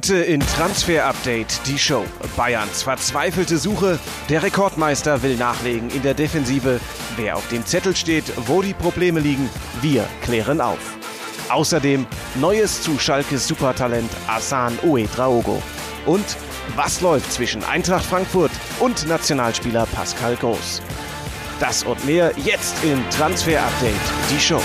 Heute in Transfer Update die Show. Bayerns verzweifelte Suche. Der Rekordmeister will nachlegen in der Defensive. Wer auf dem Zettel steht, wo die Probleme liegen, wir klären auf. Außerdem Neues zu Schalkes Supertalent Asan Uedraogo. Und was läuft zwischen Eintracht Frankfurt und Nationalspieler Pascal Groß? Das und mehr jetzt in Transfer Update, die Show.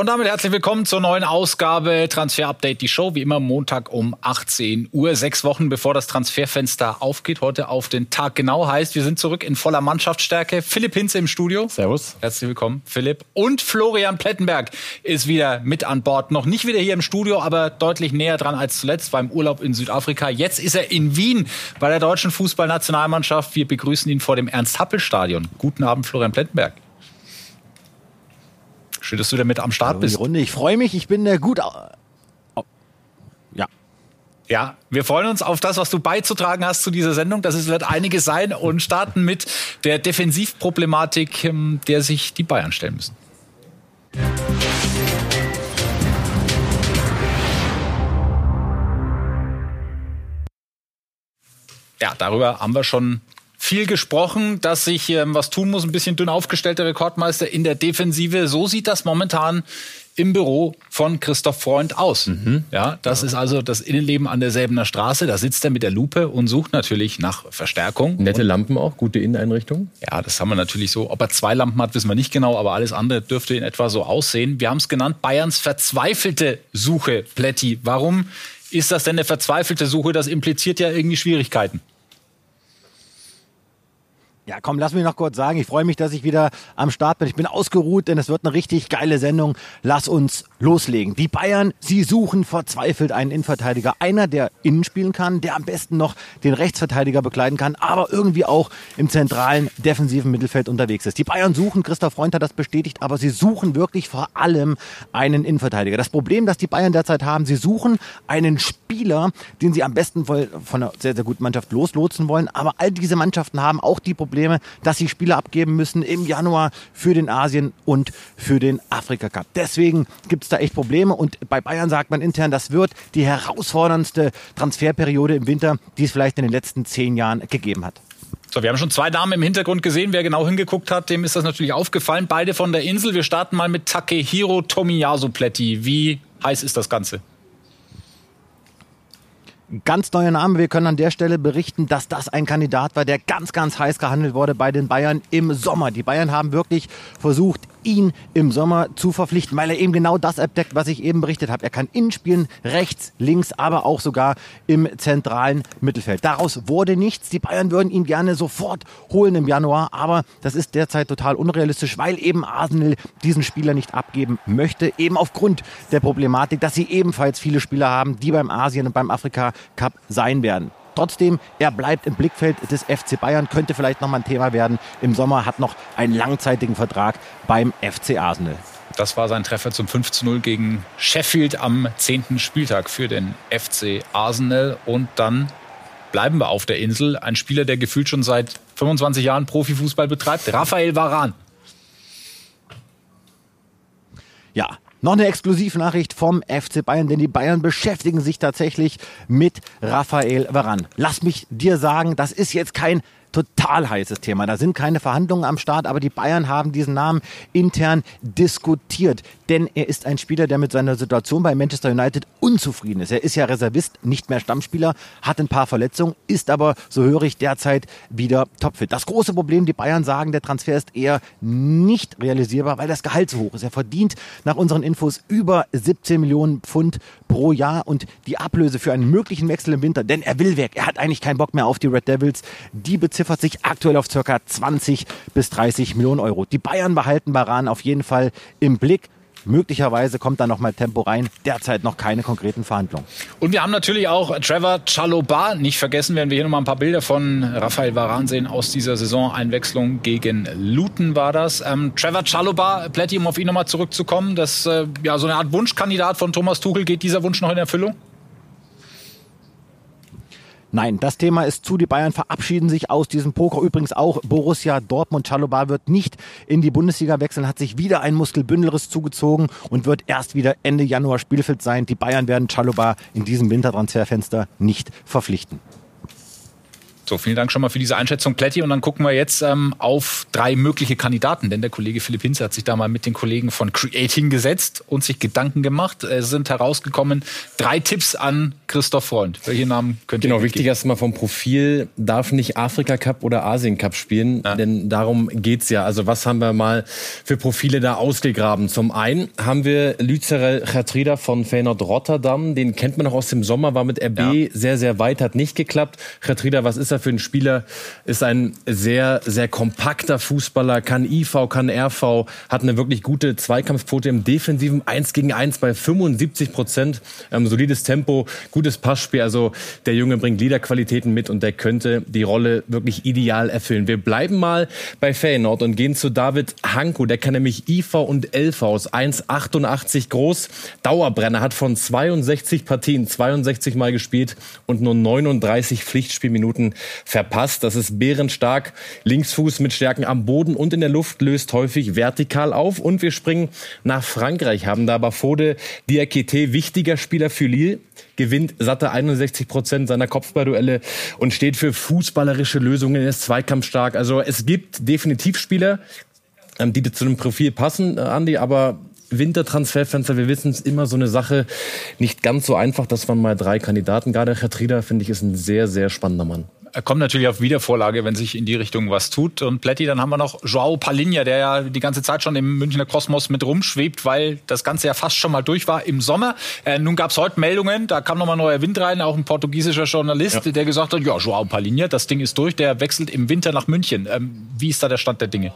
Und damit herzlich willkommen zur neuen Ausgabe Transfer Update, die Show, wie immer Montag um 18 Uhr, sechs Wochen bevor das Transferfenster aufgeht. Heute auf den Tag genau heißt, wir sind zurück in voller Mannschaftsstärke. Philipp Hinze im Studio. Servus. Herzlich willkommen, Philipp. Und Florian Plettenberg ist wieder mit an Bord. Noch nicht wieder hier im Studio, aber deutlich näher dran als zuletzt beim Urlaub in Südafrika. Jetzt ist er in Wien bei der deutschen Fußballnationalmannschaft. Wir begrüßen ihn vor dem Ernst-Happel-Stadion. Guten Abend, Florian Plettenberg. Schön, dass du da mit am Start bist. Runde. Ich freue mich, ich bin äh, gut. Ja. Ja, wir freuen uns auf das, was du beizutragen hast zu dieser Sendung. Das wird einiges sein und starten mit der Defensivproblematik, ähm, der sich die Bayern stellen müssen. Ja, darüber haben wir schon viel gesprochen, dass sich ähm, was tun muss. Ein bisschen dünn aufgestellter Rekordmeister in der Defensive. So sieht das momentan im Büro von Christoph Freund aus. Mhm. Ja, das ja. ist also das Innenleben an derselben Straße. Da sitzt er mit der Lupe und sucht natürlich nach Verstärkung. Nette und, Lampen auch, gute Inneneinrichtung. Ja, das haben wir natürlich so. Ob er zwei Lampen hat, wissen wir nicht genau, aber alles andere dürfte in etwa so aussehen. Wir haben es genannt, Bayerns verzweifelte Suche, Plätti. Warum ist das denn eine verzweifelte Suche? Das impliziert ja irgendwie Schwierigkeiten. Ja, komm, lass mich noch kurz sagen. Ich freue mich, dass ich wieder am Start bin. Ich bin ausgeruht, denn es wird eine richtig geile Sendung. Lass uns loslegen. Die Bayern, sie suchen verzweifelt einen Innenverteidiger. Einer, der innen spielen kann, der am besten noch den Rechtsverteidiger bekleiden kann, aber irgendwie auch im zentralen defensiven Mittelfeld unterwegs ist. Die Bayern suchen, Christoph Freund hat das bestätigt, aber sie suchen wirklich vor allem einen Innenverteidiger. Das Problem, das die Bayern derzeit haben, sie suchen einen Spieler, den sie am besten von einer sehr, sehr guten Mannschaft loslotsen wollen. Aber all diese Mannschaften haben auch die Probleme, Probleme, dass sie Spieler abgeben müssen im Januar für den Asien- und für den Afrika-Cup. Deswegen gibt es da echt Probleme und bei Bayern sagt man intern, das wird die herausforderndste Transferperiode im Winter, die es vielleicht in den letzten zehn Jahren gegeben hat. So, wir haben schon zwei Damen im Hintergrund gesehen. Wer genau hingeguckt hat, dem ist das natürlich aufgefallen. Beide von der Insel. Wir starten mal mit Takehiro Tomiyasu Pletti. Wie heiß ist das Ganze? Ganz neuer Name. Wir können an der Stelle berichten, dass das ein Kandidat war, der ganz, ganz heiß gehandelt wurde bei den Bayern im Sommer. Die Bayern haben wirklich versucht, ihn im Sommer zu verpflichten, weil er eben genau das abdeckt, was ich eben berichtet habe. Er kann innen spielen, rechts, links, aber auch sogar im zentralen Mittelfeld. Daraus wurde nichts. Die Bayern würden ihn gerne sofort holen im Januar, aber das ist derzeit total unrealistisch, weil eben Arsenal diesen Spieler nicht abgeben möchte, eben aufgrund der Problematik, dass sie ebenfalls viele Spieler haben, die beim Asien und beim Afrika Cup sein werden. Trotzdem, er bleibt im Blickfeld des FC Bayern, könnte vielleicht nochmal ein Thema werden. Im Sommer hat noch einen langzeitigen Vertrag beim FC Arsenal. Das war sein Treffer zum 5 zu 0 gegen Sheffield am 10. Spieltag für den FC Arsenal. Und dann bleiben wir auf der Insel. Ein Spieler, der gefühlt schon seit 25 Jahren Profifußball betreibt, Raphael Varan. Ja, noch eine Exklusivnachricht vom FC Bayern, denn die Bayern beschäftigen sich tatsächlich mit Raphael Varan. Lass mich dir sagen, das ist jetzt kein total heißes Thema. Da sind keine Verhandlungen am Start, aber die Bayern haben diesen Namen intern diskutiert. Denn er ist ein Spieler, der mit seiner Situation bei Manchester United unzufrieden ist. Er ist ja Reservist, nicht mehr Stammspieler, hat ein paar Verletzungen, ist aber, so höre ich, derzeit wieder topfit. Das große Problem, die Bayern sagen, der Transfer ist eher nicht realisierbar, weil das Gehalt so hoch ist. Er verdient nach unseren Infos über 17 Millionen Pfund pro Jahr und die Ablöse für einen möglichen Wechsel im Winter, denn er will weg. Er hat eigentlich keinen Bock mehr auf die Red Devils. Die beziffert sich aktuell auf circa 20 bis 30 Millionen Euro. Die Bayern behalten Baran auf jeden Fall im Blick. Möglicherweise kommt da noch mal Tempo rein. Derzeit noch keine konkreten Verhandlungen. Und wir haben natürlich auch Trevor Chaloba. Nicht vergessen werden wir hier noch mal ein paar Bilder von Raphael Varan sehen aus dieser Saison-Einwechslung gegen Luton war das. Ähm, Trevor Chaloba, Plätti, um auf ihn noch mal zurückzukommen. Das äh, ja so eine Art Wunschkandidat von Thomas Tuchel. Geht dieser Wunsch noch in Erfüllung? Nein, das Thema ist zu. Die Bayern verabschieden sich aus diesem Poker. Übrigens auch Borussia Dortmund. Chalobah wird nicht in die Bundesliga wechseln, hat sich wieder ein Muskelbündelriss zugezogen und wird erst wieder Ende Januar spielfit sein. Die Bayern werden Chalobah in diesem Wintertransferfenster nicht verpflichten. So, vielen Dank schon mal für diese Einschätzung, Plätti. Und dann gucken wir jetzt ähm, auf drei mögliche Kandidaten. Denn der Kollege Philipp Hinze hat sich da mal mit den Kollegen von Creating gesetzt und sich Gedanken gemacht. Es sind herausgekommen drei Tipps an Christoph Freund. Welche Namen könnt ihr Genau, wichtig erstmal vom Profil. Darf nicht Afrika Cup oder Asien Cup spielen, ja. denn darum geht's ja. Also was haben wir mal für Profile da ausgegraben? Zum einen haben wir Lüzerel Chatrida von Feyenoord Rotterdam. Den kennt man noch aus dem Sommer, war mit RB ja. sehr, sehr weit, hat nicht geklappt. Chatrida, was ist er für ein Spieler, ist ein sehr, sehr kompakter Fußballer, kann IV, kann RV, hat eine wirklich gute Zweikampfquote im Defensiven, 1 gegen 1 bei 75 Prozent, ähm, solides Tempo, gutes Passspiel, also der Junge bringt Liederqualitäten mit und der könnte die Rolle wirklich ideal erfüllen. Wir bleiben mal bei Feyenoord und gehen zu David Hanko, der kann nämlich IV und LV aus 1,88 groß, Dauerbrenner, hat von 62 Partien 62 Mal gespielt und nur 39 Pflichtspielminuten verpasst. Das ist bärenstark. Linksfuß mit Stärken am Boden und in der Luft löst häufig vertikal auf. Und wir springen nach Frankreich, haben da Bafode Diakité, wichtiger Spieler für Lille, gewinnt satte 61 Prozent seiner Kopfballduelle und steht für fußballerische Lösungen, ist zweikampfstark. Also es gibt definitiv Spieler, ähm, die zu dem Profil passen, äh, Andi, aber Wintertransferfenster, wir wissen es immer so eine Sache, nicht ganz so einfach, dass man mal drei Kandidaten, gerade Herr Trieder, finde ich, ist ein sehr, sehr spannender Mann. Er kommt natürlich auf Wiedervorlage, wenn sich in die Richtung was tut. Und Plätti, dann haben wir noch Joao Palinha, der ja die ganze Zeit schon im Münchner Kosmos mit rumschwebt, weil das Ganze ja fast schon mal durch war im Sommer. Äh, nun gab es heute Meldungen, da kam nochmal neuer Wind rein, auch ein portugiesischer Journalist, ja. der gesagt hat, ja, Joao Palinha, das Ding ist durch, der wechselt im Winter nach München. Ähm, wie ist da der Stand der Dinge?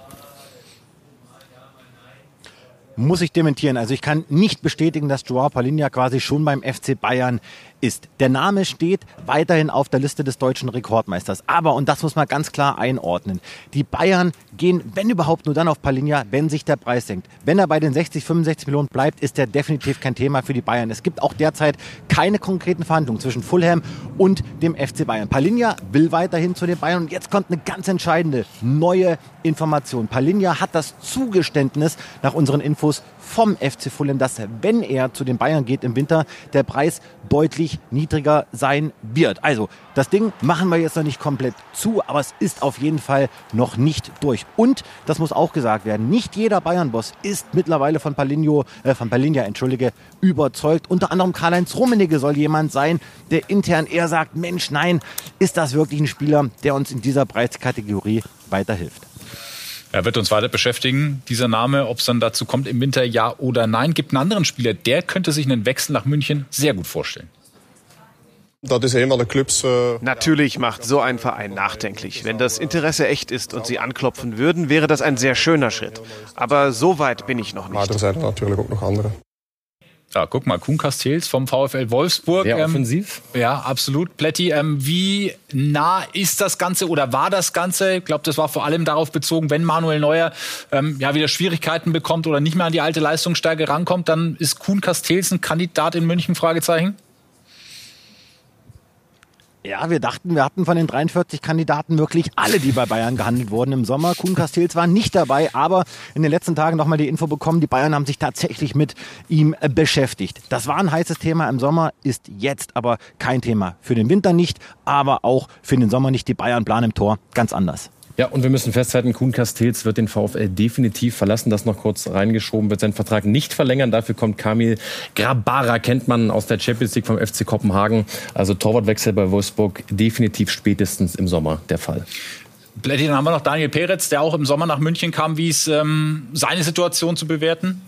Muss ich dementieren. Also ich kann nicht bestätigen, dass Joao Palinha quasi schon beim FC Bayern ist. Der Name steht weiterhin auf der Liste des deutschen Rekordmeisters. Aber, und das muss man ganz klar einordnen, die Bayern gehen, wenn überhaupt, nur dann auf Palinja, wenn sich der Preis senkt. Wenn er bei den 60, 65 Millionen bleibt, ist er definitiv kein Thema für die Bayern. Es gibt auch derzeit keine konkreten Verhandlungen zwischen Fulham und dem FC Bayern. Palinja will weiterhin zu den Bayern und jetzt kommt eine ganz entscheidende neue Information. Palinja hat das Zugeständnis nach unseren Infos vom FC Fulham, dass wenn er zu den Bayern geht im Winter, der Preis deutlich niedriger sein wird. Also das Ding machen wir jetzt noch nicht komplett zu, aber es ist auf jeden Fall noch nicht durch. Und das muss auch gesagt werden: Nicht jeder Bayern-Boss ist mittlerweile von Palinho, äh, von Palinja, entschuldige, überzeugt. Unter anderem Karl-Heinz Rummenigge soll jemand sein, der intern eher sagt: Mensch, nein, ist das wirklich ein Spieler, der uns in dieser Preiskategorie weiterhilft? Er wird uns weiter beschäftigen, dieser Name, ob es dann dazu kommt im Winter, ja oder nein. Gibt einen anderen Spieler, der könnte sich einen Wechsel nach München sehr gut vorstellen. Äh, Natürlich macht so ein Verein nachdenklich. Wenn das Interesse echt ist und sie anklopfen würden, wäre das ein sehr schöner Schritt. Aber so weit bin ich noch nicht. Aber er natürlich auch noch andere. Ja, guck mal, Kuhn Castells vom VfL Wolfsburg. Sehr ähm, offensiv. Ja, absolut. Plätti, ähm, wie nah ist das Ganze oder war das Ganze? Ich glaube, das war vor allem darauf bezogen, wenn Manuel Neuer ähm, ja wieder Schwierigkeiten bekommt oder nicht mehr an die alte Leistungsstärke rankommt, dann ist Kuhn Castells ein Kandidat in München? Fragezeichen. Ja, wir dachten, wir hatten von den 43 Kandidaten wirklich alle, die bei Bayern gehandelt wurden im Sommer. Kuhn Castells war nicht dabei, aber in den letzten Tagen nochmal die Info bekommen, die Bayern haben sich tatsächlich mit ihm beschäftigt. Das war ein heißes Thema im Sommer, ist jetzt aber kein Thema. Für den Winter nicht, aber auch für den Sommer nicht. Die Bayern planen im Tor ganz anders. Ja, und wir müssen festhalten, Kuhn Castells wird den VfL definitiv verlassen. Das noch kurz reingeschoben, wird seinen Vertrag nicht verlängern. Dafür kommt Kamil Grabara, kennt man aus der Champions League vom FC Kopenhagen. Also Torwartwechsel bei Wolfsburg definitiv spätestens im Sommer der Fall. Dann haben wir noch Daniel Peretz, der auch im Sommer nach München kam. Wie ist ähm, seine Situation zu bewerten?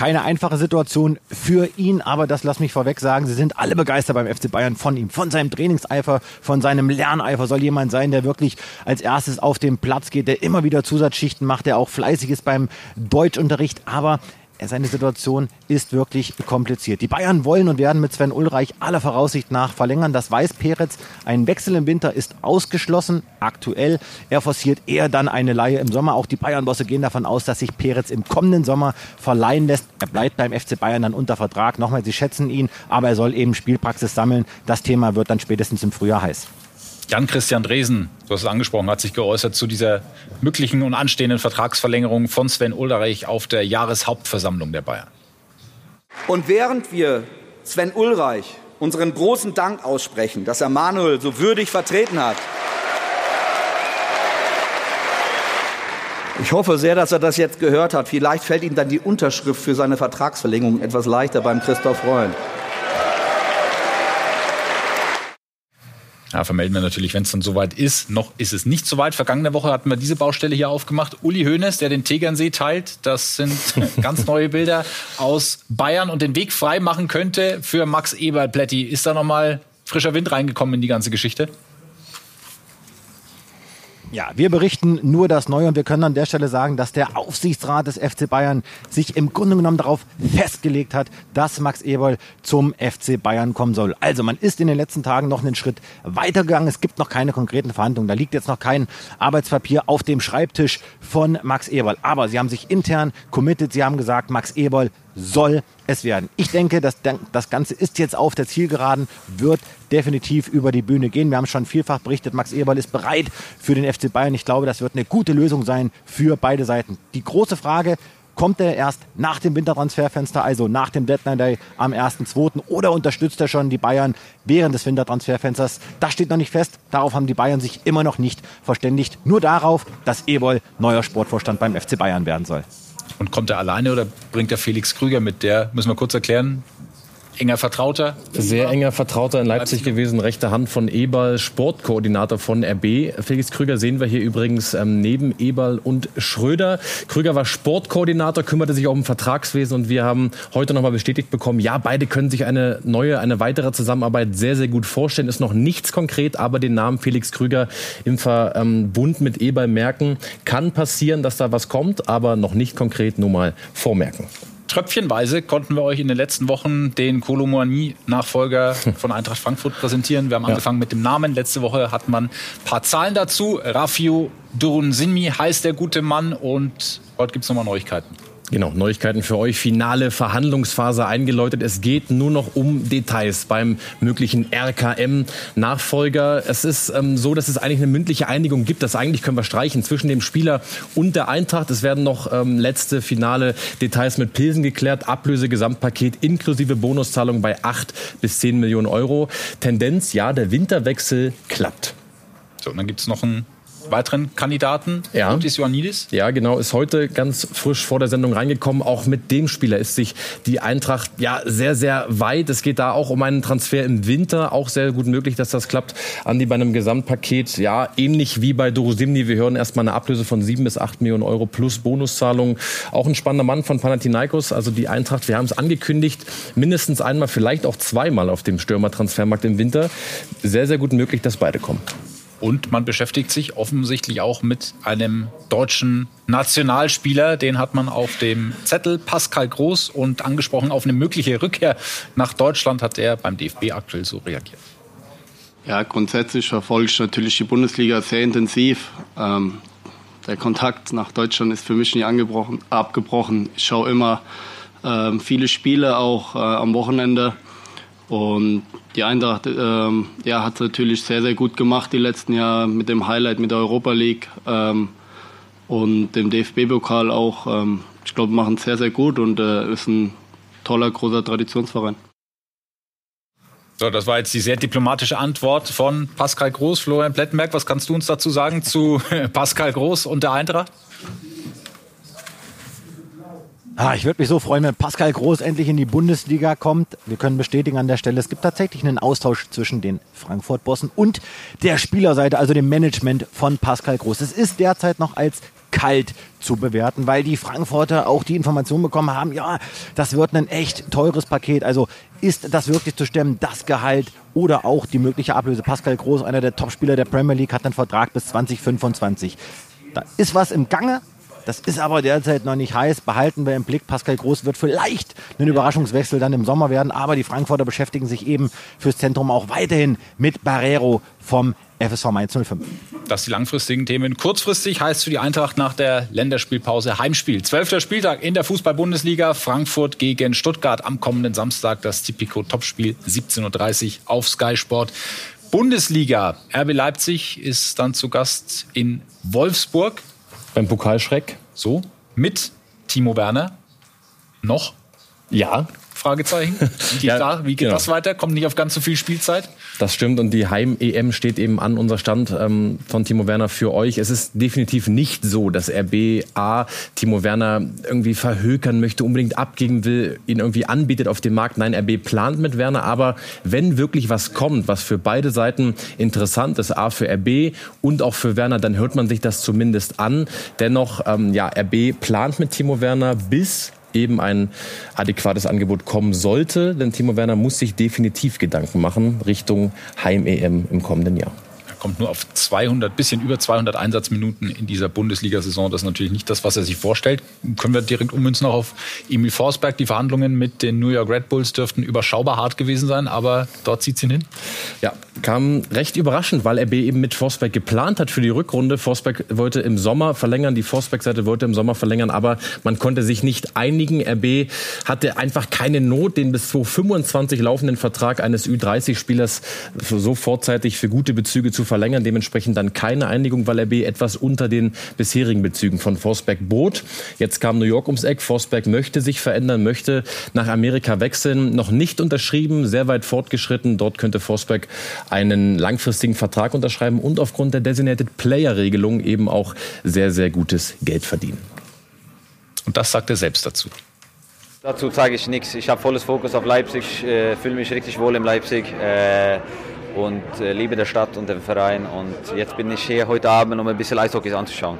Keine einfache Situation für ihn, aber das lass mich vorweg sagen, sie sind alle begeistert beim FC Bayern von ihm, von seinem Trainingseifer, von seinem Lerneifer. Soll jemand sein, der wirklich als erstes auf den Platz geht, der immer wieder Zusatzschichten macht, der auch fleißig ist beim Deutschunterricht, aber seine Situation ist wirklich kompliziert. Die Bayern wollen und werden mit Sven Ulreich aller Voraussicht nach verlängern. Das weiß Peretz. Ein Wechsel im Winter ist ausgeschlossen, aktuell. Er forciert eher dann eine Leihe im Sommer. Auch die Bayern-Bosse gehen davon aus, dass sich Peretz im kommenden Sommer verleihen lässt. Er bleibt beim FC Bayern dann unter Vertrag. Nochmal, sie schätzen ihn, aber er soll eben Spielpraxis sammeln. Das Thema wird dann spätestens im Frühjahr heiß. Jan-Christian Dresen, du hast es angesprochen, hat sich geäußert zu dieser möglichen und anstehenden Vertragsverlängerung von Sven Ulreich auf der Jahreshauptversammlung der Bayern. Und während wir Sven Ulreich unseren großen Dank aussprechen, dass er Manuel so würdig vertreten hat, Ich hoffe sehr, dass er das jetzt gehört hat. Vielleicht fällt ihm dann die Unterschrift für seine Vertragsverlängerung etwas leichter beim Christoph Freund. Ja, vermelden wir natürlich, wenn es dann soweit ist. Noch ist es nicht soweit. Vergangene Woche hatten wir diese Baustelle hier aufgemacht. Uli Hoeneß, der den Tegernsee teilt. Das sind ganz neue Bilder aus Bayern und den Weg frei machen könnte für Max Eberl-Plätti. Ist da nochmal frischer Wind reingekommen in die ganze Geschichte? Ja, wir berichten nur das Neue und wir können an der Stelle sagen, dass der Aufsichtsrat des FC Bayern sich im Grunde genommen darauf festgelegt hat, dass Max Eberl zum FC Bayern kommen soll. Also man ist in den letzten Tagen noch einen Schritt weitergegangen. Es gibt noch keine konkreten Verhandlungen. Da liegt jetzt noch kein Arbeitspapier auf dem Schreibtisch von Max Eberl. Aber sie haben sich intern committed. Sie haben gesagt, Max Eberl soll es werden. Ich denke, dass das Ganze ist jetzt auf der Zielgeraden, wird definitiv über die Bühne gehen. Wir haben schon vielfach berichtet, Max Eberl ist bereit für den FC Bayern. Ich glaube, das wird eine gute Lösung sein für beide Seiten. Die große Frage, kommt er erst nach dem Wintertransferfenster, also nach dem Deadline Day am 1.2. oder unterstützt er schon die Bayern während des Wintertransferfensters? Das steht noch nicht fest. Darauf haben die Bayern sich immer noch nicht verständigt. Nur darauf, dass Eberl neuer Sportvorstand beim FC Bayern werden soll. Und kommt er alleine oder bringt er Felix Krüger mit? Der, müssen wir kurz erklären, enger Vertrauter? Sehr enger Vertrauter in Leipzig gewesen, rechte Hand von Eberl, Sportkoordinator von RB. Felix Krüger sehen wir hier übrigens ähm, neben Eberl und Schröder. Krüger war Sportkoordinator, kümmerte sich auch um Vertragswesen und wir haben heute nochmal bestätigt bekommen, ja, beide können sich eine neue, eine weitere Zusammenarbeit sehr, sehr gut vorstellen. Ist noch nichts konkret, aber den Namen Felix Krüger im Verbund mit Eberl merken. Kann passieren, dass da was kommt, aber noch nicht konkret, nur mal vormerken. Tröpfchenweise konnten wir euch in den letzten Wochen den Kolomouani-Nachfolger von Eintracht Frankfurt präsentieren. Wir haben ja. angefangen mit dem Namen. Letzte Woche hat man ein paar Zahlen dazu. Rafio Durunsinmi heißt der gute Mann und heute gibt es nochmal Neuigkeiten. Genau, Neuigkeiten für euch. Finale Verhandlungsphase eingeläutet. Es geht nur noch um Details beim möglichen RKM-Nachfolger. Es ist ähm, so, dass es eigentlich eine mündliche Einigung gibt. Das eigentlich können wir streichen zwischen dem Spieler und der Eintracht. Es werden noch ähm, letzte finale Details mit Pilsen geklärt. Ablöse, Gesamtpaket inklusive Bonuszahlung bei 8 bis 10 Millionen Euro. Tendenz, ja, der Winterwechsel klappt. So, und dann gibt es noch ein weiteren Kandidaten, ja. Otis Ioannidis? Ja, genau, ist heute ganz frisch vor der Sendung reingekommen. Auch mit dem Spieler ist sich die Eintracht ja sehr, sehr weit. Es geht da auch um einen Transfer im Winter. Auch sehr gut möglich, dass das klappt. Andi, bei einem Gesamtpaket, ja, ähnlich wie bei Dorusimni. Wir hören erstmal eine Ablöse von sieben bis acht Millionen Euro plus Bonuszahlung. Auch ein spannender Mann von Panathinaikos. Also die Eintracht, wir haben es angekündigt, mindestens einmal, vielleicht auch zweimal auf dem Stürmertransfermarkt im Winter. Sehr, sehr gut möglich, dass beide kommen. Und man beschäftigt sich offensichtlich auch mit einem deutschen Nationalspieler. Den hat man auf dem Zettel, Pascal Groß. Und angesprochen auf eine mögliche Rückkehr nach Deutschland hat er beim DFB aktuell so reagiert. Ja, grundsätzlich verfolge ich natürlich die Bundesliga sehr intensiv. Ähm, der Kontakt nach Deutschland ist für mich nicht abgebrochen. Ich schaue immer ähm, viele Spiele, auch äh, am Wochenende. Und die Eintracht ähm, ja, hat es natürlich sehr, sehr gut gemacht die letzten Jahre mit dem Highlight mit der Europa League ähm, und dem DFB-Pokal auch. Ähm, ich glaube, machen es sehr, sehr gut und äh, ist ein toller, großer Traditionsverein. So, das war jetzt die sehr diplomatische Antwort von Pascal Groß. Florian Plettenberg, was kannst du uns dazu sagen zu Pascal Groß und der Eintracht? Ah, ich würde mich so freuen, wenn Pascal Groß endlich in die Bundesliga kommt. Wir können bestätigen an der Stelle, es gibt tatsächlich einen Austausch zwischen den Frankfurt-Bossen und der Spielerseite, also dem Management von Pascal Groß. Es ist derzeit noch als kalt zu bewerten, weil die Frankfurter auch die Information bekommen haben, ja, das wird ein echt teures Paket. Also ist das wirklich zu stemmen, das Gehalt oder auch die mögliche Ablöse? Pascal Groß, einer der Topspieler der Premier League, hat einen Vertrag bis 2025. Da ist was im Gange, Das ist aber derzeit noch nicht heiß. Behalten wir im Blick. Pascal Groß wird vielleicht ein Überraschungswechsel dann im Sommer werden. Aber die Frankfurter beschäftigen sich eben fürs Zentrum auch weiterhin mit Barrero vom FSV Mainz 05. Das die langfristigen Themen. Kurzfristig heißt für die Eintracht nach der Länderspielpause Heimspiel. Zwölfter Spieltag in der Fußball-Bundesliga. Frankfurt gegen Stuttgart am kommenden Samstag. Das Tipico-Topspiel 17.30 Uhr auf Sky Sport. Bundesliga. RB Leipzig ist dann zu Gast in Wolfsburg. Beim Pokalschreck. So. Mit Timo Werner. Noch? Ja. Fragezeichen. Wie geht, ja, da, wie geht genau. das weiter? Kommt nicht auf ganz so viel Spielzeit? Das stimmt und die Heim-EM steht eben an, unser Stand ähm, von Timo Werner für euch. Es ist definitiv nicht so, dass RB A Timo Werner irgendwie verhökern möchte, unbedingt abgeben will, ihn irgendwie anbietet auf dem Markt. Nein, RB plant mit Werner, aber wenn wirklich was kommt, was für beide Seiten interessant ist, A für RB und auch für Werner, dann hört man sich das zumindest an. Dennoch, ähm, ja, RB plant mit Timo Werner bis eben ein adäquates Angebot kommen sollte. Denn Timo Werner muss sich definitiv Gedanken machen Richtung Heim-EM im kommenden Jahr kommt nur auf 200, bisschen über 200 Einsatzminuten in dieser Bundesliga-Saison. Das ist natürlich nicht das, was er sich vorstellt. Können wir direkt ummünzen auch auf Emil Forsberg. Die Verhandlungen mit den New York Red Bulls dürften überschaubar hart gewesen sein, aber dort zieht es ihn hin. Ja, kam recht überraschend, weil RB eben mit Forsberg geplant hat für die Rückrunde. Forsberg wollte im Sommer verlängern, die Forsberg-Seite wollte im Sommer verlängern, aber man konnte sich nicht einigen. RB hatte einfach keine Not, den bis 2025 laufenden Vertrag eines Ü30-Spielers so vorzeitig für gute Bezüge zu verlängern. Dementsprechend dann keine Einigung, weil RB etwas unter den bisherigen Bezügen von Forsberg bot. Jetzt kam New York ums Eck. Forsberg möchte sich verändern, möchte nach Amerika wechseln. Noch nicht unterschrieben, sehr weit fortgeschritten. Dort könnte Forsberg einen langfristigen Vertrag unterschreiben und aufgrund der Designated Player Regelung eben auch sehr, sehr gutes Geld verdienen. Und das sagt er selbst dazu. Dazu zeige ich nichts. Ich habe volles Fokus auf Leipzig, äh, fühle mich richtig wohl in Leipzig. Äh, und äh, liebe der Stadt und den Verein. Und jetzt bin ich hier heute Abend, um ein bisschen Eishockey anzuschauen.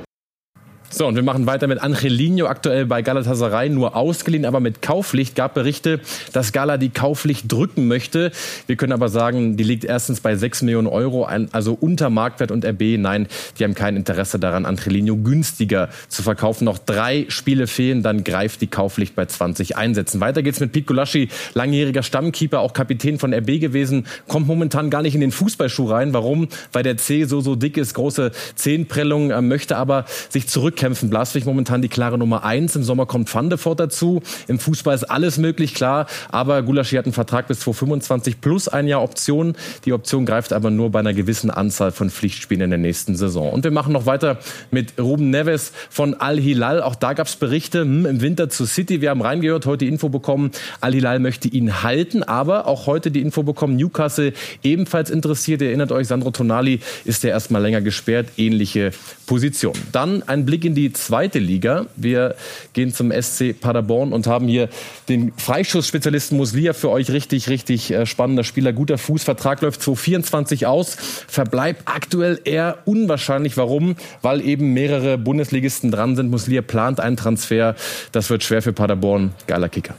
So, und wir machen weiter mit Angelino, aktuell bei Galatasaray, nur ausgeliehen, aber mit Kaufpflicht. Gab Berichte, dass Gala die Kaufpflicht drücken möchte. Wir können aber sagen, die liegt erstens bei 6 Millionen Euro, also unter Marktwert und RB. Nein, die haben kein Interesse daran, Angelino günstiger zu verkaufen. Noch drei Spiele fehlen, dann greift die Kaufpflicht bei 20 Einsätzen. Weiter geht's mit Pete Gulaschi, langjähriger Stammkeeper, auch Kapitän von RB gewesen, kommt momentan gar nicht in den Fußballschuh rein. Warum? Weil der C so, so dick ist, große Zehenprellung, äh, möchte aber sich zurück kämpfen. Blaswig momentan die klare Nummer eins. Im Sommer kommt Van dazu. Im Fußball ist alles möglich, klar. Aber Gulaschi hat einen Vertrag bis 2025 plus ein Jahr Option. Die Option greift aber nur bei einer gewissen Anzahl von Pflichtspielen in der nächsten Saison. Und wir machen noch weiter mit Ruben Neves von Al-Hilal. Auch da gab es Berichte hm, im Winter zu City. Wir haben reingehört, heute Info bekommen. Al-Hilal möchte ihn halten, aber auch heute die Info bekommen, Newcastle ebenfalls interessiert. Ihr erinnert euch, Sandro Tonali ist ja erstmal länger gesperrt. Ähnliche Position. Dann ein Blick in in die zweite Liga. Wir gehen zum SC Paderborn und haben hier den Freischussspezialisten Muslia für euch. Richtig, richtig äh, spannender Spieler. Guter Fußvertrag läuft 2024 aus. Verbleibt aktuell eher unwahrscheinlich. Warum? Weil eben mehrere Bundesligisten dran sind. Muslia plant einen Transfer. Das wird schwer für Paderborn. Geiler Kicker.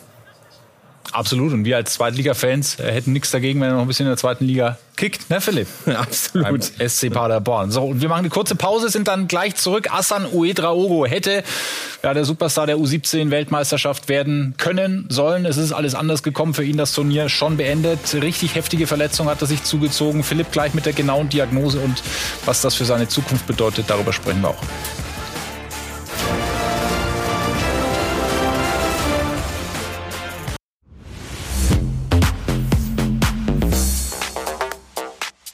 Absolut. Und wir als Zweitliga-Fans äh, hätten nichts dagegen, wenn er noch ein bisschen in der zweiten Liga kickt, ne Philipp? Absolut. Beim SC Paderborn. So, und wir machen eine kurze Pause, sind dann gleich zurück. Asan Uedraogo hätte ja der Superstar der U17-Weltmeisterschaft werden können, sollen. Es ist alles anders gekommen für ihn, das Turnier schon beendet. Richtig heftige Verletzung hat er sich zugezogen. Philipp gleich mit der genauen Diagnose und was das für seine Zukunft bedeutet, darüber sprechen wir auch.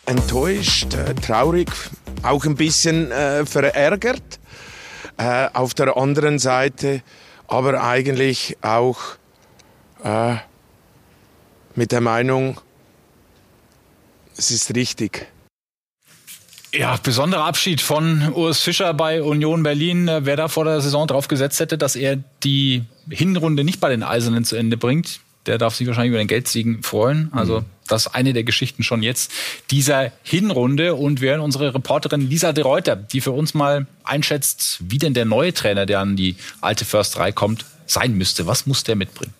Enttäuscht, äh, traurig, auch ein bisschen äh, verärgert. Äh, auf der anderen Seite aber eigentlich auch äh, mit der Meinung, es ist richtig. Ja, besonderer Abschied von Urs Fischer bei Union Berlin. Wer da vor der Saison drauf gesetzt hätte, dass er die Hinrunde nicht bei den Eisernen zu Ende bringt, der darf sich wahrscheinlich über den Geldsiegen freuen. Also mhm. das ist eine der Geschichten schon jetzt dieser Hinrunde. Und wir hören unsere Reporterin Lisa de Reuter, die für uns mal einschätzt, wie denn der neue Trainer, der an die alte Försterei kommt, sein müsste. Was muss der mitbringen?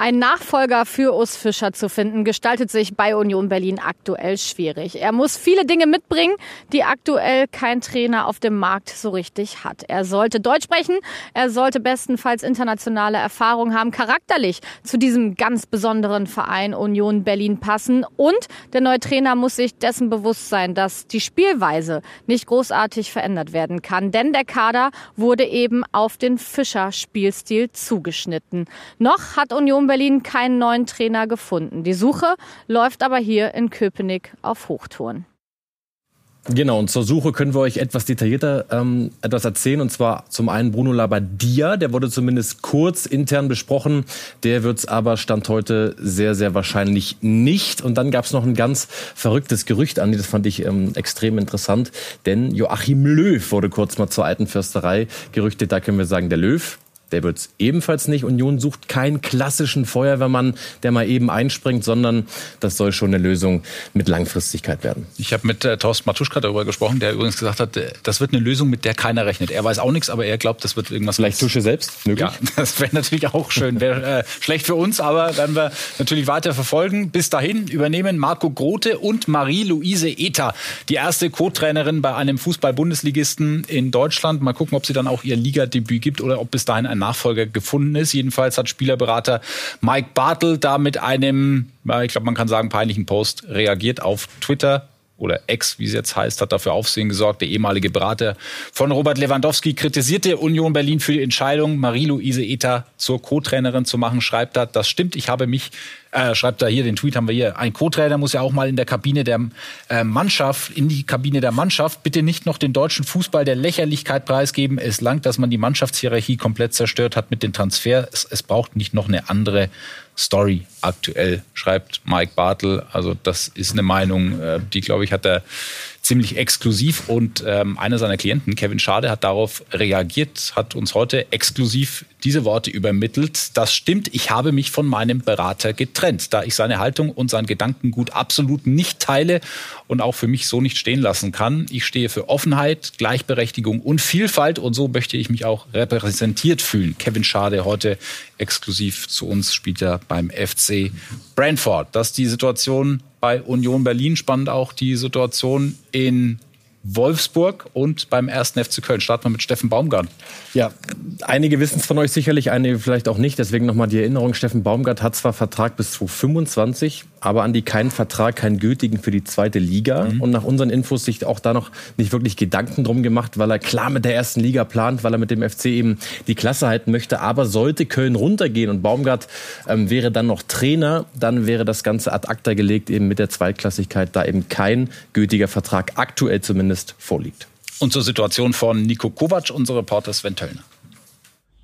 Ein Nachfolger für Urs Fischer zu finden, gestaltet sich bei Union Berlin aktuell schwierig. Er muss viele Dinge mitbringen, die aktuell kein Trainer auf dem Markt so richtig hat. Er sollte Deutsch sprechen, er sollte bestenfalls internationale Erfahrung haben, charakterlich zu diesem ganz besonderen Verein Union Berlin passen und der neue Trainer muss sich dessen bewusst sein, dass die Spielweise nicht großartig verändert werden kann, denn der Kader wurde eben auf den Fischer-Spielstil zugeschnitten. Noch hat Union Berlin keinen neuen Trainer gefunden. Die Suche läuft aber hier in Köpenick auf Hochtouren. Genau, und zur Suche können wir euch etwas detaillierter ähm, etwas erzählen. Und zwar zum einen Bruno Labbadia, der wurde zumindest kurz intern besprochen. Der wird es aber Stand heute sehr, sehr wahrscheinlich nicht. Und dann gab es noch ein ganz verrücktes Gerücht, Andi, das fand ich ähm, extrem interessant. Denn Joachim Löw wurde kurz mal zur alten Fürsterei gerüchtet. Da können wir sagen, der Löw, der wird es ebenfalls nicht. Union sucht keinen klassischen Feuerwehrmann, der mal eben einspringt, sondern das soll schon eine Lösung mit Langfristigkeit werden. Ich habe mit äh, Thorsten Matuschka darüber gesprochen, der übrigens gesagt hat, äh, das wird eine Lösung, mit der keiner rechnet. Er weiß auch nichts, aber er glaubt, das wird irgendwas. Vielleicht Tusche selbst? Möglich? Ja, das wäre natürlich auch schön. Wäre äh, schlecht für uns, aber werden wir natürlich weiter verfolgen. Bis dahin übernehmen Marco Grote und Marie-Louise Ether, die erste Co-Trainerin bei einem Fußball-Bundesligisten in Deutschland. Mal gucken, ob sie dann auch ihr Ligadebüt gibt oder ob bis dahin ein Nachfolger gefunden ist. Jedenfalls hat Spielerberater Mike Bartel da mit einem, ich glaube, man kann sagen, peinlichen Post reagiert auf Twitter oder Ex, wie es jetzt heißt, hat dafür Aufsehen gesorgt. Der ehemalige Berater von Robert Lewandowski kritisierte Union Berlin für die Entscheidung, Marie-Louise Eta zur Co-Trainerin zu machen, schreibt da, das stimmt, ich habe mich, äh, schreibt da hier, den Tweet haben wir hier, ein Co-Trainer muss ja auch mal in der Kabine der äh, Mannschaft, in die Kabine der Mannschaft, bitte nicht noch den deutschen Fußball der Lächerlichkeit preisgeben. Es langt, dass man die Mannschaftshierarchie komplett zerstört hat mit den Transfers. Es braucht nicht noch eine andere Story aktuell, schreibt Mike Bartel. Also das ist eine Meinung, äh, die, glaube ich, hat er ziemlich exklusiv. Und ähm, einer seiner Klienten, Kevin Schade, hat darauf reagiert, hat uns heute exklusiv diese Worte übermittelt. Das stimmt, ich habe mich von meinem Berater getrennt, da ich seine Haltung und sein Gedankengut absolut nicht teile und auch für mich so nicht stehen lassen kann. Ich stehe für Offenheit, Gleichberechtigung und Vielfalt und so möchte ich mich auch repräsentiert fühlen. Kevin Schade heute exklusiv zu uns spielt er beim FC Brentford. Das ist die Situation bei Union Berlin. Spannend auch die Situation in Wolfsburg und beim ersten FC Köln. Starten wir mit Steffen Baumgart. Ja, einige wissen es von euch sicherlich, einige vielleicht auch nicht. Deswegen nochmal die Erinnerung. Steffen Baumgart hat zwar Vertrag bis 2025, aber an die keinen Vertrag, keinen gültigen für die zweite Liga. Mhm. Und nach unseren Infos sich auch da noch nicht wirklich Gedanken drum gemacht, weil er klar mit der ersten Liga plant, weil er mit dem FC eben die Klasse halten möchte. Aber sollte Köln runtergehen und Baumgart ähm, wäre dann noch Trainer, dann wäre das Ganze ad acta gelegt, eben mit der Zweitklassigkeit, da eben kein gültiger Vertrag aktuell zumindest vorliegt. Und zur Situation von Nico Kovac, unser Reporter Sven Töllner.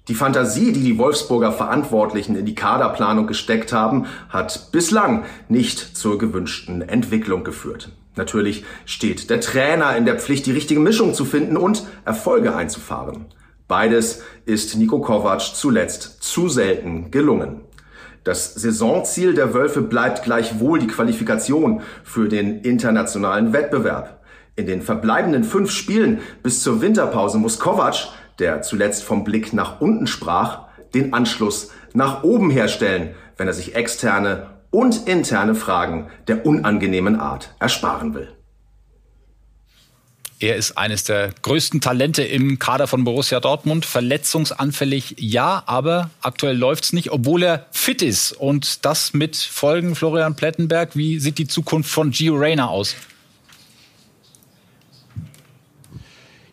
Die Fantasie, die die Wolfsburger Verantwortlichen in die Kaderplanung gesteckt haben, hat bislang nicht zur gewünschten Entwicklung geführt. Natürlich steht der Trainer in der Pflicht, die richtige Mischung zu finden und Erfolge einzufahren. Beides ist Nico Kovac zuletzt zu selten gelungen. Das Saisonziel der Wölfe bleibt gleichwohl die Qualifikation für den internationalen Wettbewerb. In den verbleibenden fünf Spielen bis zur Winterpause muss Kovac der zuletzt vom Blick nach unten sprach, den Anschluss nach oben herstellen, wenn er sich externe und interne Fragen der unangenehmen Art ersparen will. Er ist eines der größten Talente im Kader von Borussia Dortmund. Verletzungsanfällig, ja, aber aktuell läuft's nicht, obwohl er fit ist. Und das mit Folgen Florian Plettenberg. Wie sieht die Zukunft von Gio Reyna aus?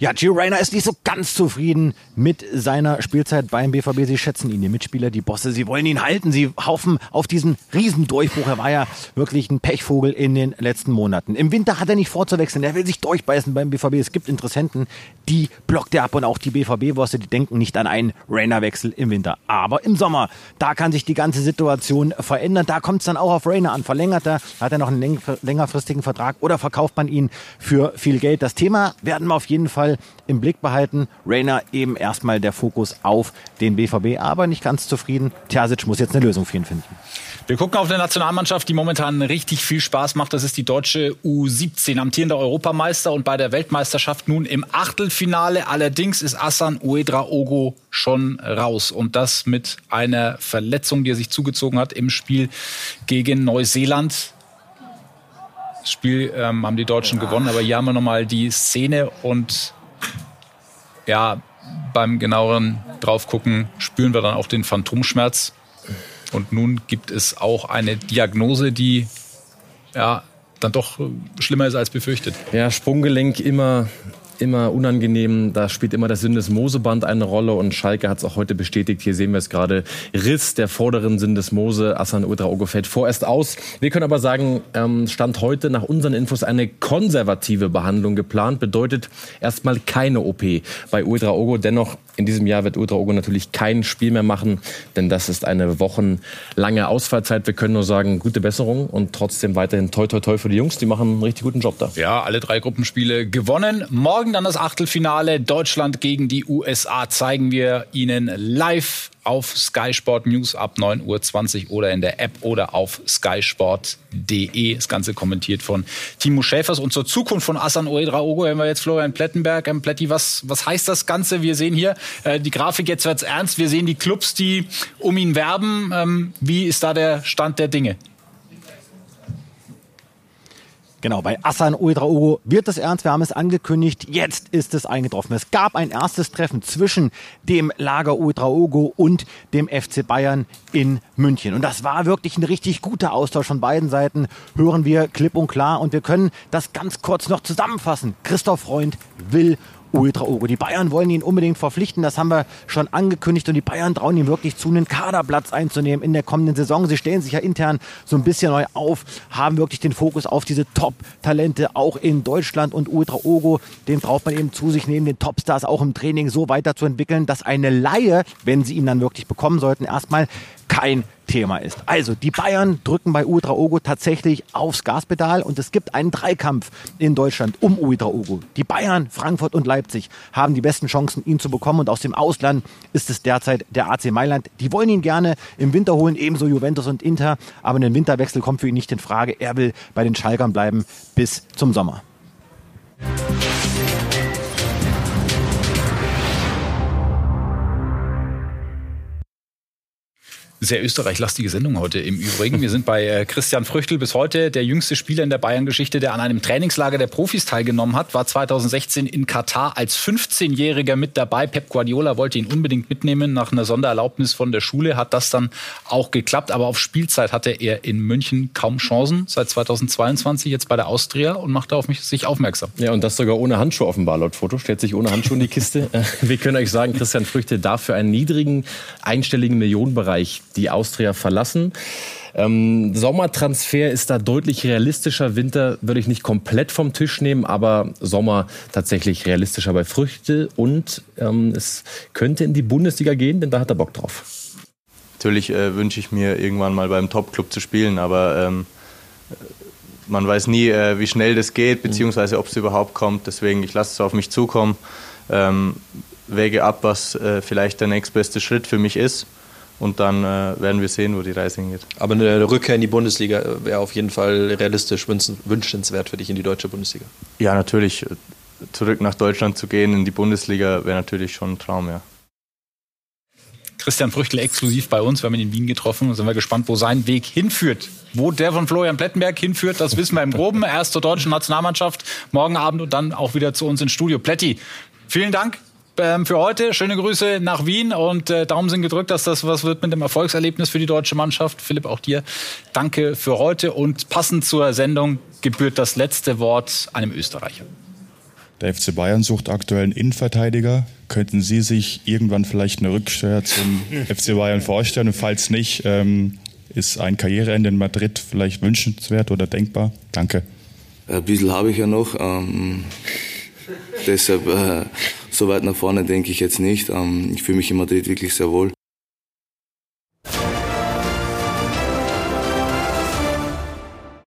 Ja, Gio Reyna ist nicht so ganz zufrieden mit seiner Spielzeit beim BVB. Sie schätzen ihn, die Mitspieler, die Bosse. Sie wollen ihn halten. Sie hoffen auf diesen Riesendurchbruch. Er war ja wirklich ein Pechvogel in den letzten Monaten. Im Winter hat er nicht vorzuwechseln. Er will sich durchbeißen beim BVB. Es gibt Interessenten, die blockt er ab und auch die BVB-Bosse, die denken nicht an einen Reyna-Wechsel im Winter. Aber im Sommer, da kann sich die ganze Situation verändern. Da kommt es dann auch auf Reyna an. Verlängert er, hat er noch einen längerfristigen Vertrag oder verkauft man ihn für viel Geld? Das Thema werden wir auf jeden Fall im Blick behalten. Rainer eben erstmal der Fokus auf den BVB, aber nicht ganz zufrieden. Terzic muss jetzt eine Lösung für ihn finden. Wir gucken auf eine Nationalmannschaft, die momentan richtig viel Spaß macht. Das ist die deutsche U17, amtierender Europameister und bei der Weltmeisterschaft nun im Achtelfinale. Allerdings ist Assan Uedraogo schon raus und das mit einer Verletzung, die er sich zugezogen hat im Spiel gegen Neuseeland. Das Spiel ähm, haben die Deutschen gewonnen, aber hier haben wir nochmal die Szene und ja, beim genaueren draufgucken spüren wir dann auch den Phantomschmerz. Und nun gibt es auch eine Diagnose, die ja dann doch schlimmer ist als befürchtet. Ja, Sprunggelenk immer immer unangenehm. Da spielt immer das Syndesmoseband eine Rolle und Schalke hat es auch heute bestätigt. Hier sehen wir es gerade. Riss der vorderen Syndesmose. Assan Udraogo fällt vorerst aus. Wir können aber sagen, ähm, Stand heute nach unseren Infos eine konservative Behandlung geplant. Bedeutet erstmal keine OP bei Udraogo. Dennoch in diesem Jahr wird Udraogo natürlich kein Spiel mehr machen, denn das ist eine wochenlange Ausfallzeit. Wir können nur sagen, gute Besserung und trotzdem weiterhin toi toi toi für die Jungs. Die machen einen richtig guten Job da. Ja, alle drei Gruppenspiele gewonnen. Morgen dann das Achtelfinale. Deutschland gegen die USA zeigen wir Ihnen live auf Sky Sport News ab 9.20 Uhr oder in der App oder auf skysport.de. Das Ganze kommentiert von Timo Schäfers. Und zur Zukunft von Asan Oedraogo haben wir jetzt Florian Plettenberg. Ähm, Pletti, was, was heißt das Ganze? Wir sehen hier äh, die Grafik, jetzt wird's ernst. Wir sehen die Clubs, die um ihn werben. Ähm, wie ist da der Stand der Dinge? Genau, bei Assan Uedraogo wird es ernst. Wir haben es angekündigt. Jetzt ist es eingetroffen. Es gab ein erstes Treffen zwischen dem Lager Uedraogo und dem FC Bayern in München. Und das war wirklich ein richtig guter Austausch von beiden Seiten. Hören wir klipp und klar. Und wir können das ganz kurz noch zusammenfassen. Christoph Freund will Ultra-Ogo. Die Bayern wollen ihn unbedingt verpflichten, das haben wir schon angekündigt und die Bayern trauen ihm wirklich zu, einen Kaderplatz einzunehmen in der kommenden Saison. Sie stellen sich ja intern so ein bisschen neu auf, haben wirklich den Fokus auf diese Top-Talente auch in Deutschland und Ultra-Ogo, den braucht man eben zu sich nehmen, den Topstars auch im Training so weiterzuentwickeln, dass eine Laie, wenn sie ihn dann wirklich bekommen sollten, erstmal kein Thema ist. Also, die Bayern drücken bei Ultra Ogo tatsächlich aufs Gaspedal und es gibt einen Dreikampf in Deutschland um Ultra Ogo. Die Bayern, Frankfurt und Leipzig haben die besten Chancen, ihn zu bekommen und aus dem Ausland ist es derzeit der AC Mailand. Die wollen ihn gerne im Winter holen, ebenso Juventus und Inter, aber ein Winterwechsel kommt für ihn nicht in Frage. Er will bei den Schalkern bleiben bis zum Sommer. Sehr österreichlastige Sendung heute im Übrigen. Wir sind bei äh, Christian Früchtel bis heute der jüngste Spieler in der Bayern-Geschichte, der an einem Trainingslager der Profis teilgenommen hat, war 2016 in Katar als 15-Jähriger mit dabei. Pep Guardiola wollte ihn unbedingt mitnehmen. Nach einer Sondererlaubnis von der Schule hat das dann auch geklappt. Aber auf Spielzeit hatte er in München kaum Chancen. Seit 2022 jetzt bei der Austria und macht da auf mich sich aufmerksam. Ja, und das sogar ohne Handschuhe offenbar laut Foto. Stellt sich ohne Handschuhe in die Kiste. Wir können euch sagen, Christian Früchte darf für einen niedrigen einstelligen Millionenbereich die Austria verlassen. Ähm, Sommertransfer ist da deutlich realistischer. Winter würde ich nicht komplett vom Tisch nehmen, aber Sommer tatsächlich realistischer bei Früchte. Und ähm, es könnte in die Bundesliga gehen, denn da hat er Bock drauf. Natürlich äh, wünsche ich mir irgendwann mal beim Top-Club zu spielen, aber ähm, man weiß nie, äh, wie schnell das geht, beziehungsweise ob es überhaupt kommt. Deswegen, ich lasse es auf mich zukommen, ähm, wäge ab, was äh, vielleicht der nächstbeste Schritt für mich ist und dann äh, werden wir sehen, wo die Reise hingeht. Aber eine Rückkehr in die Bundesliga wäre auf jeden Fall realistisch wünschenswert für dich in die deutsche Bundesliga. Ja, natürlich. Zurück nach Deutschland zu gehen in die Bundesliga wäre natürlich schon ein Traum, ja. Christian Früchtel exklusiv bei uns. Wir haben ihn in Wien getroffen und sind wir gespannt, wo sein Weg hinführt. Wo der von Florian Plettenberg hinführt, das wissen wir im Groben. Erst zur deutschen Nationalmannschaft, morgen Abend und dann auch wieder zu uns ins Studio. Pletti, vielen Dank ähm, für heute. Schöne Grüße nach Wien und äh, Daumen sind gedrückt, dass das was wird mit dem Erfolgserlebnis für die deutsche Mannschaft. Philipp, auch dir danke für heute und passend zur Sendung gebührt das letzte Wort einem Österreicher. Der FC Bayern sucht aktuell einen Innenverteidiger. Könnten Sie sich irgendwann vielleicht eine Rückkehr zum FC Bayern vorstellen? Und falls nicht, ähm, ist ein Karriereende in Madrid vielleicht wünschenswert oder denkbar? Danke. Ein bisschen habe ich ja noch. Ähm, deshalb äh, so weit nach vorne denke ich jetzt nicht. Ähm, ich fühle mich in Madrid wirklich sehr wohl.